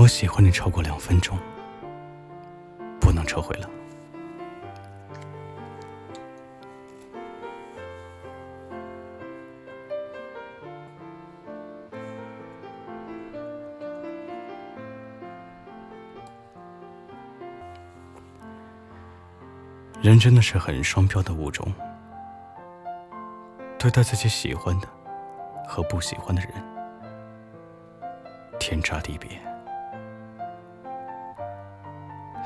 我喜欢你超过两分钟，不能撤回了。人真的是很双标的物种，对待自己喜欢的和不喜欢的人，天差地别。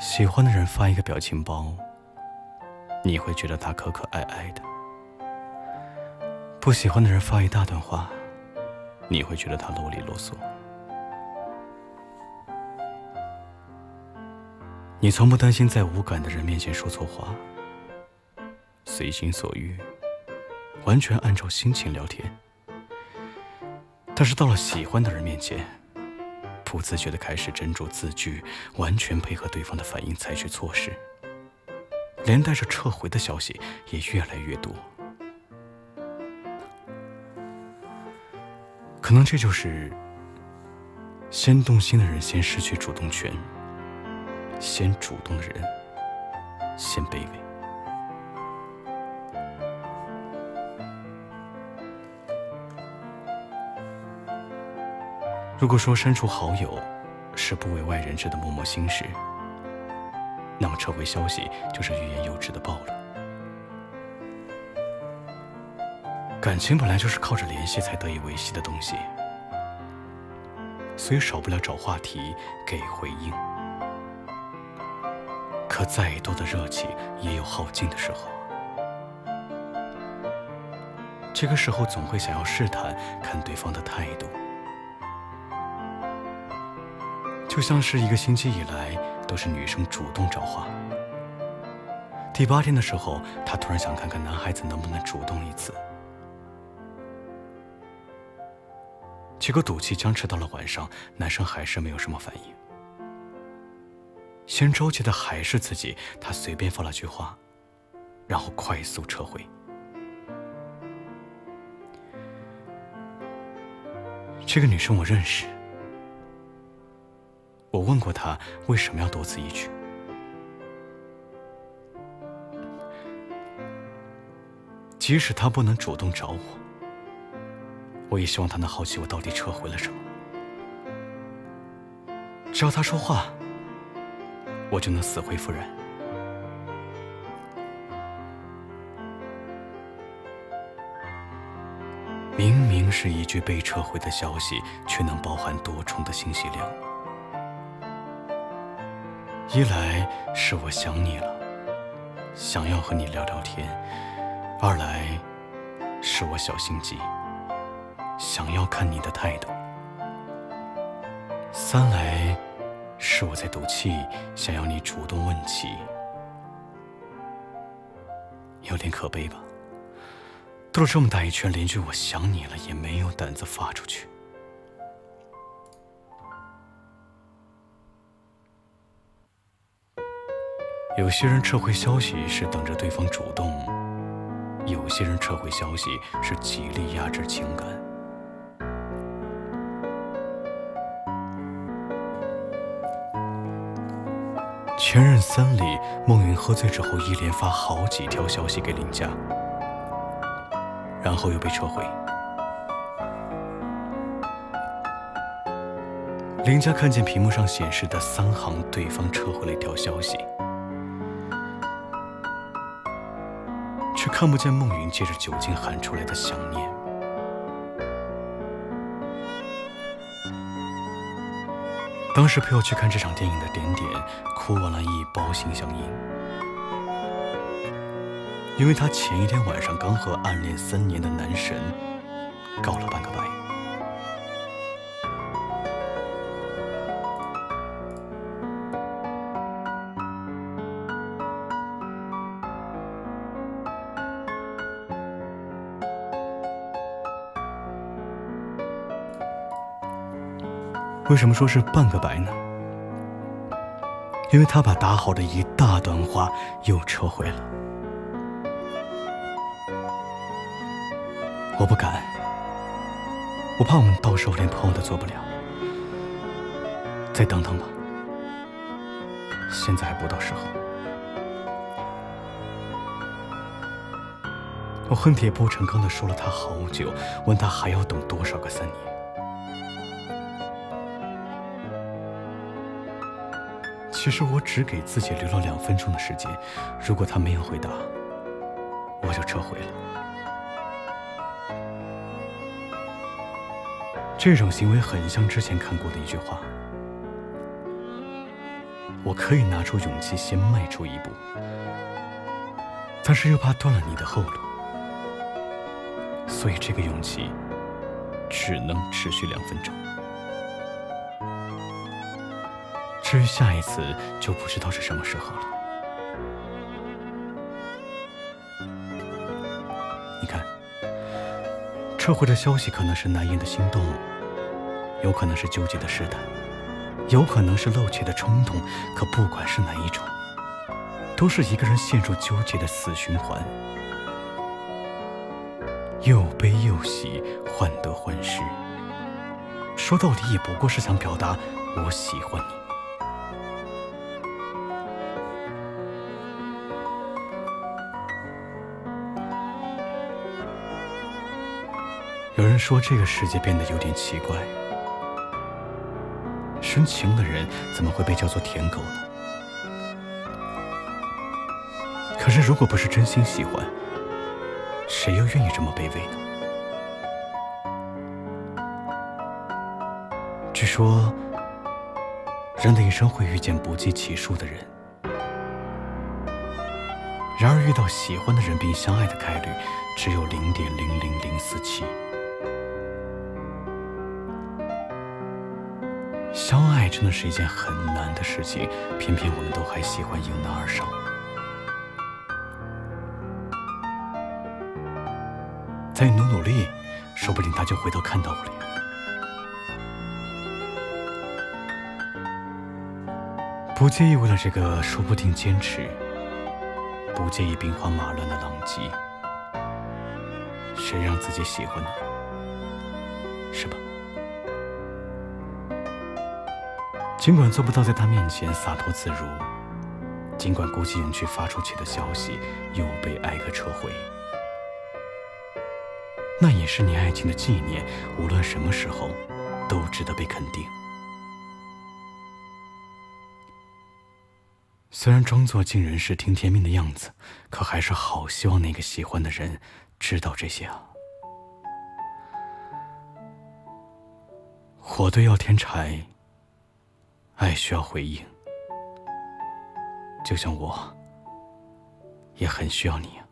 喜欢的人发一个表情包，你会觉得他可可爱爱的；不喜欢的人发一大段话，你会觉得他啰里啰嗦。你从不担心在无感的人面前说错话，随心所欲，完全按照心情聊天。但是到了喜欢的人面前，不自觉的开始斟酌字句，完全配合对方的反应采取措施，连带着撤回的消息也越来越多。可能这就是先动心的人先失去主动权。先主动的人，先卑微。如果说删除好友是不为外人知的默默心事，那么撤回消息就是欲言又止的暴露。感情本来就是靠着联系才得以维系的东西，所以少不了找话题给回应。可再多的热情也有耗尽的时候，这个时候总会想要试探看对方的态度，就像是一个星期以来都是女生主动找话，第八天的时候，他突然想看看男孩子能不能主动一次，结果赌气僵持到了晚上，男生还是没有什么反应。先着急的还是自己，他随便发了句话，然后快速撤回。这个女生我认识，我问过他为什么要多此一举。即使他不能主动找我，我也希望他能好奇我到底撤回了什么。只要他说话。我就能死灰复燃。明明是一句被撤回的消息，却能包含多重的信息量。一来是我想你了，想要和你聊聊天；二来是我小心机，想要看你的态度；三来。是我在赌气，想要你主动问起，有点可悲吧？兜了这么大一圈，连句“我想你了”也没有胆子发出去。有些人撤回消息是等着对方主动，有些人撤回消息是极力压制情感。前任三里，孟云喝醉之后一连发好几条消息给林佳，然后又被撤回。林佳看见屏幕上显示的三行对方撤回了一条消息，看不见孟云借着酒精喊出来的想念。当时陪我去看这场电影的点点，哭完了一包心相印，因为他前一天晚上刚和暗恋三年的男神告了半个白。为什么说是半个白呢？因为他把打好的一大段话又撤回了。我不敢，我怕我们到时候连朋友都做不了。再等等吧，现在还不到时候。我恨铁不成钢的说了他好久，问他还要等多少个三年。其实我只给自己留了两分钟的时间，如果他没有回答，我就撤回了。这种行为很像之前看过的一句话：我可以拿出勇气先迈出一步，但是又怕断了你的后路。所以，这个勇气只能持续两分钟。至于下一次，就不知道是什么时候了。你看，撤回的消息可能是难言的心动，有可能是纠结的试探，有可能是露怯的冲动。可不管是哪一种，都是一个人陷入纠结的死循环。又悲又喜，患得患失。说到底，也不过是想表达我喜欢你。有人说，这个世界变得有点奇怪，深情的人怎么会被叫做舔狗呢？可是，如果不是真心喜欢，谁又愿意这么卑微呢？据说，人的一生会遇见不计其数的人，然而遇到喜欢的人并相爱的概率只有零点零零零四七。相爱真的是一件很难的事情，偏偏我们都还喜欢迎难而上。再努努力，说不定他就回头看到我了。不介意为了这个说不定坚持，不介意兵荒马乱的狼藉，谁让自己喜欢呢？是吧？尽管做不到在他面前洒脱自如，尽管鼓起勇气发出去的消息又被挨个撤回。那也是你爱情的纪念，无论什么时候，都值得被肯定。虽然装作尽人事、听天命的样子，可还是好希望那个喜欢的人知道这些啊。火堆要添柴，爱需要回应，就像我，也很需要你。